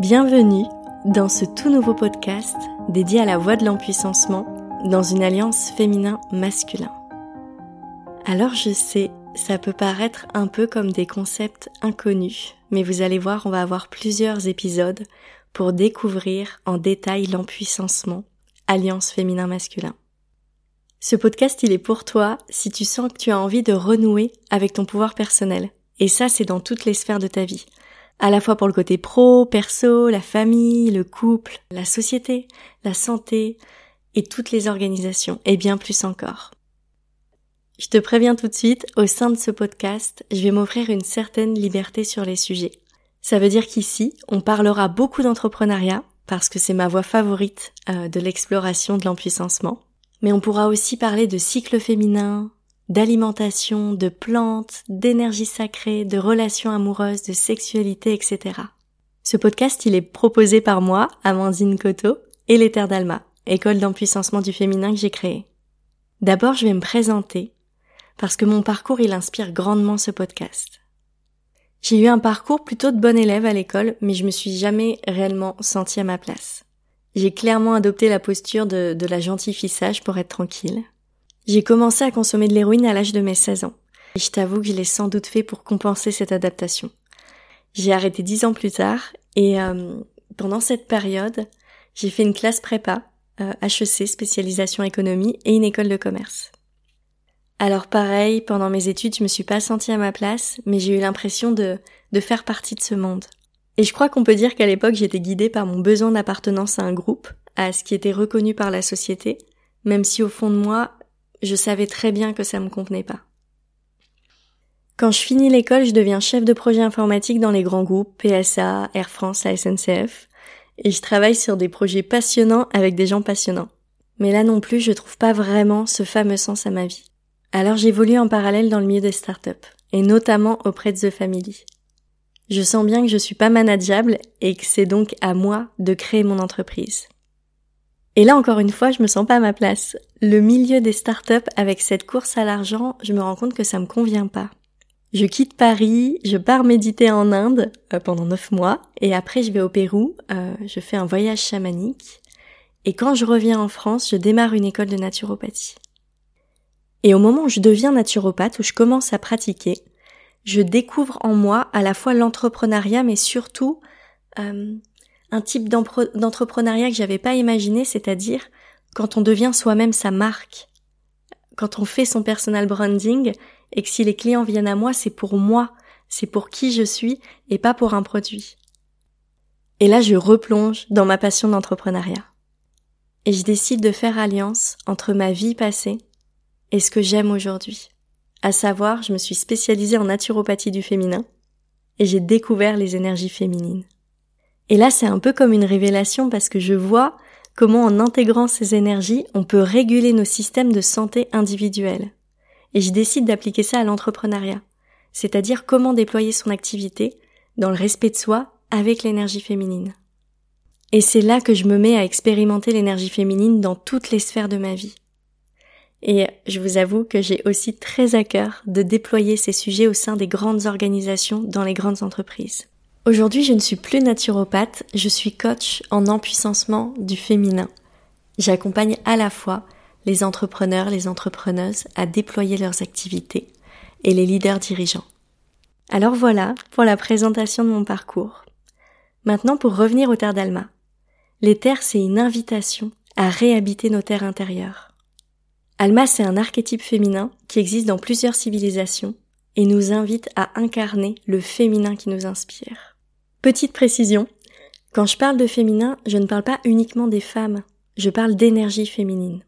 Bienvenue dans ce tout nouveau podcast dédié à la voie de l'empuissancement dans une alliance féminin-masculin. Alors je sais, ça peut paraître un peu comme des concepts inconnus, mais vous allez voir, on va avoir plusieurs épisodes pour découvrir en détail l'empuissancement, alliance féminin-masculin. Ce podcast, il est pour toi si tu sens que tu as envie de renouer avec ton pouvoir personnel. Et ça, c'est dans toutes les sphères de ta vie à la fois pour le côté pro, perso, la famille, le couple, la société, la santé et toutes les organisations, et bien plus encore. Je te préviens tout de suite, au sein de ce podcast, je vais m'offrir une certaine liberté sur les sujets. Ça veut dire qu'ici, on parlera beaucoup d'entrepreneuriat, parce que c'est ma voie favorite euh, de l'exploration de l'empuissancement. Mais on pourra aussi parler de cycle féminin, d'alimentation, de plantes, d'énergie sacrée, de relations amoureuses, de sexualité, etc. Ce podcast, il est proposé par moi, Amandine Coto, et l'Éther d'Alma, école d'empuissancement du féminin que j'ai créée. D'abord, je vais me présenter, parce que mon parcours, il inspire grandement ce podcast. J'ai eu un parcours plutôt de bon élève à l'école, mais je me suis jamais réellement sentie à ma place. J'ai clairement adopté la posture de, de la gentille fissage pour être tranquille. J'ai commencé à consommer de l'héroïne à l'âge de mes 16 ans. Et je t'avoue que je l'ai sans doute fait pour compenser cette adaptation. J'ai arrêté dix ans plus tard et euh, pendant cette période, j'ai fait une classe prépa, euh, HEC, spécialisation économie et une école de commerce. Alors pareil, pendant mes études, je me suis pas sentie à ma place, mais j'ai eu l'impression de, de faire partie de ce monde. Et je crois qu'on peut dire qu'à l'époque, j'étais guidée par mon besoin d'appartenance à un groupe, à ce qui était reconnu par la société, même si au fond de moi, je savais très bien que ça me convenait pas. Quand je finis l'école, je deviens chef de projet informatique dans les grands groupes, PSA, Air France, la SNCF, et je travaille sur des projets passionnants avec des gens passionnants. Mais là non plus, je trouve pas vraiment ce fameux sens à ma vie. Alors j'évolue en parallèle dans le milieu des startups, et notamment auprès de The Family. Je sens bien que je suis pas manageable et que c'est donc à moi de créer mon entreprise. Et là encore une fois, je me sens pas à ma place. Le milieu des startups avec cette course à l'argent, je me rends compte que ça me convient pas. Je quitte Paris, je pars méditer en Inde euh, pendant neuf mois, et après je vais au Pérou, euh, je fais un voyage chamanique, et quand je reviens en France, je démarre une école de naturopathie. Et au moment où je deviens naturopathe, où je commence à pratiquer, je découvre en moi à la fois l'entrepreneuriat, mais surtout euh, un type d'entrepreneuriat que j'avais pas imaginé, c'est-à-dire quand on devient soi-même sa marque, quand on fait son personal branding et que si les clients viennent à moi, c'est pour moi, c'est pour qui je suis et pas pour un produit. Et là, je replonge dans ma passion d'entrepreneuriat. Et je décide de faire alliance entre ma vie passée et ce que j'aime aujourd'hui. À savoir, je me suis spécialisée en naturopathie du féminin et j'ai découvert les énergies féminines. Et là, c'est un peu comme une révélation parce que je vois comment en intégrant ces énergies, on peut réguler nos systèmes de santé individuels. Et je décide d'appliquer ça à l'entrepreneuriat, c'est-à-dire comment déployer son activité dans le respect de soi avec l'énergie féminine. Et c'est là que je me mets à expérimenter l'énergie féminine dans toutes les sphères de ma vie. Et je vous avoue que j'ai aussi très à cœur de déployer ces sujets au sein des grandes organisations dans les grandes entreprises. Aujourd'hui, je ne suis plus naturopathe, je suis coach en empuissancement du féminin. J'accompagne à la fois les entrepreneurs, les entrepreneuses à déployer leurs activités et les leaders dirigeants. Alors voilà pour la présentation de mon parcours. Maintenant pour revenir aux terres d'Alma. Les terres, c'est une invitation à réhabiter nos terres intérieures. Alma, c'est un archétype féminin qui existe dans plusieurs civilisations et nous invite à incarner le féminin qui nous inspire. Petite précision, quand je parle de féminin, je ne parle pas uniquement des femmes, je parle d'énergie féminine.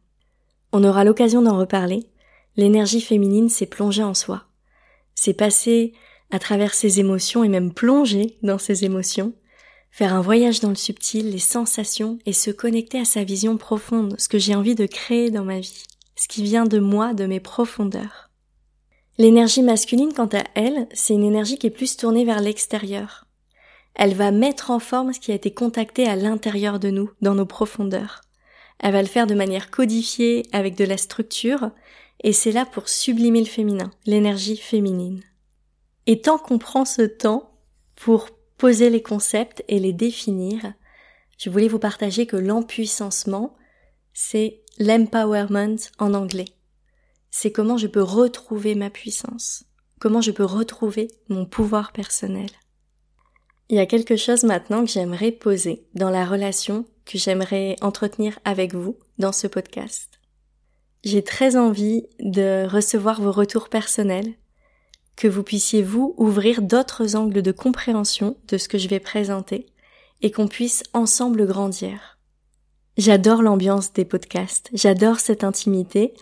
On aura l'occasion d'en reparler. L'énergie féminine, c'est plonger en soi. C'est passer à travers ses émotions et même plonger dans ses émotions, faire un voyage dans le subtil, les sensations et se connecter à sa vision profonde, ce que j'ai envie de créer dans ma vie, ce qui vient de moi, de mes profondeurs. L'énergie masculine, quant à elle, c'est une énergie qui est plus tournée vers l'extérieur, elle va mettre en forme ce qui a été contacté à l'intérieur de nous, dans nos profondeurs. Elle va le faire de manière codifiée, avec de la structure, et c'est là pour sublimer le féminin, l'énergie féminine. Et tant qu'on prend ce temps pour poser les concepts et les définir, je voulais vous partager que l'empuissancement, c'est l'empowerment en anglais. C'est comment je peux retrouver ma puissance, comment je peux retrouver mon pouvoir personnel. Il y a quelque chose maintenant que j'aimerais poser dans la relation que j'aimerais entretenir avec vous dans ce podcast. J'ai très envie de recevoir vos retours personnels, que vous puissiez vous ouvrir d'autres angles de compréhension de ce que je vais présenter et qu'on puisse ensemble grandir. J'adore l'ambiance des podcasts, j'adore cette intimité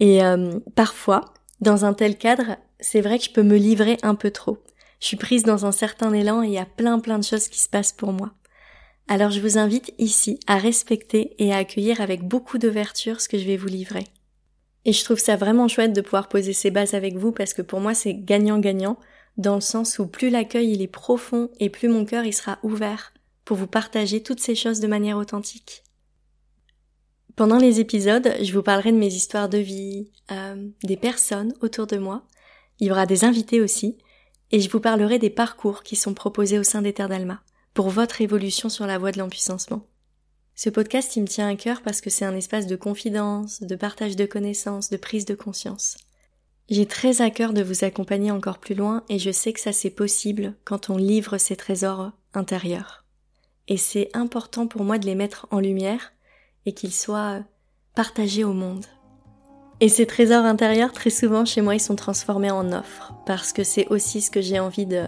et euh, parfois, dans un tel cadre, c'est vrai que je peux me livrer un peu trop. Je suis prise dans un certain élan et il y a plein plein de choses qui se passent pour moi. Alors je vous invite ici à respecter et à accueillir avec beaucoup d'ouverture ce que je vais vous livrer. Et je trouve ça vraiment chouette de pouvoir poser ces bases avec vous parce que pour moi c'est gagnant-gagnant dans le sens où plus l'accueil il est profond et plus mon cœur il sera ouvert pour vous partager toutes ces choses de manière authentique. Pendant les épisodes, je vous parlerai de mes histoires de vie, euh, des personnes autour de moi. Il y aura des invités aussi, et je vous parlerai des parcours qui sont proposés au sein Terres d'Alma pour votre évolution sur la voie de l'empuissancement. Ce podcast, il me tient à cœur parce que c'est un espace de confidence, de partage de connaissances, de prise de conscience. J'ai très à cœur de vous accompagner encore plus loin et je sais que ça c'est possible quand on livre ses trésors intérieurs. Et c'est important pour moi de les mettre en lumière et qu'ils soient partagés au monde. Et ces trésors intérieurs, très souvent chez moi, ils sont transformés en offres parce que c'est aussi ce que j'ai envie de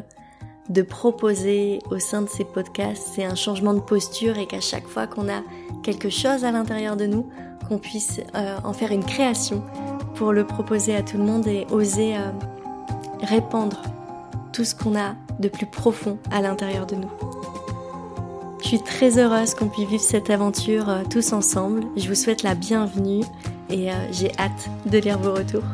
de proposer au sein de ces podcasts, c'est un changement de posture et qu'à chaque fois qu'on a quelque chose à l'intérieur de nous, qu'on puisse euh, en faire une création pour le proposer à tout le monde et oser euh, répandre tout ce qu'on a de plus profond à l'intérieur de nous. Je suis très heureuse qu'on puisse vivre cette aventure euh, tous ensemble. Je vous souhaite la bienvenue et j'ai hâte de lire vos retours.